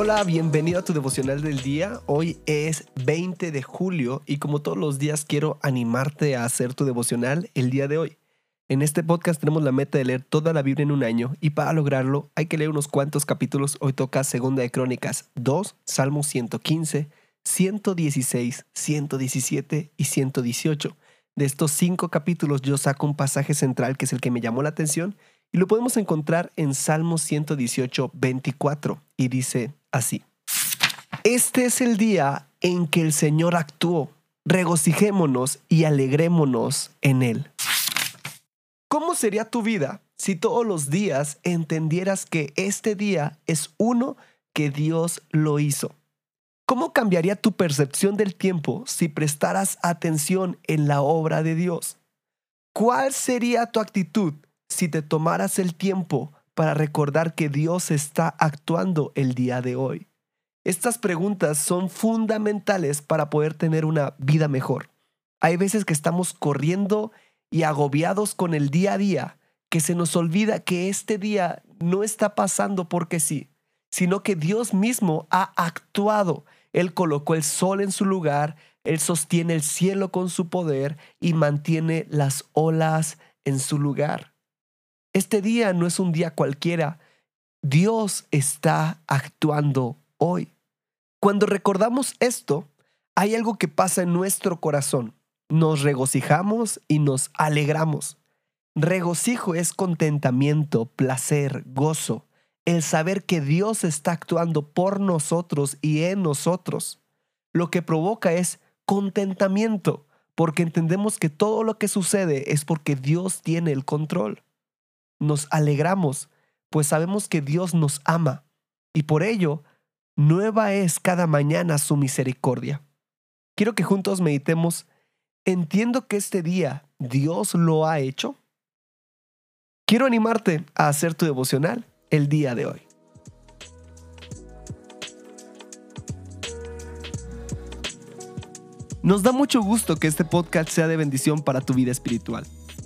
Hola, bienvenido a tu devocional del día. Hoy es 20 de julio y como todos los días quiero animarte a hacer tu devocional el día de hoy. En este podcast tenemos la meta de leer toda la Biblia en un año y para lograrlo hay que leer unos cuantos capítulos. Hoy toca Segunda de Crónicas 2, Salmo 115, 116, 117 y 118. De estos cinco capítulos yo saco un pasaje central que es el que me llamó la atención y lo podemos encontrar en Salmo 118, 24 y dice, así. Este es el día en que el Señor actuó. Regocijémonos y alegrémonos en Él. ¿Cómo sería tu vida si todos los días entendieras que este día es uno que Dios lo hizo? ¿Cómo cambiaría tu percepción del tiempo si prestaras atención en la obra de Dios? ¿Cuál sería tu actitud si te tomaras el tiempo para recordar que Dios está actuando el día de hoy? Estas preguntas son fundamentales para poder tener una vida mejor. Hay veces que estamos corriendo y agobiados con el día a día, que se nos olvida que este día no está pasando porque sí, sino que Dios mismo ha actuado. Él colocó el sol en su lugar, Él sostiene el cielo con su poder y mantiene las olas en su lugar. Este día no es un día cualquiera. Dios está actuando hoy. Cuando recordamos esto, hay algo que pasa en nuestro corazón. Nos regocijamos y nos alegramos. Regocijo es contentamiento, placer, gozo, el saber que Dios está actuando por nosotros y en nosotros. Lo que provoca es contentamiento, porque entendemos que todo lo que sucede es porque Dios tiene el control nos alegramos, pues sabemos que Dios nos ama y por ello nueva es cada mañana su misericordia. Quiero que juntos meditemos, entiendo que este día Dios lo ha hecho. Quiero animarte a hacer tu devocional el día de hoy. Nos da mucho gusto que este podcast sea de bendición para tu vida espiritual.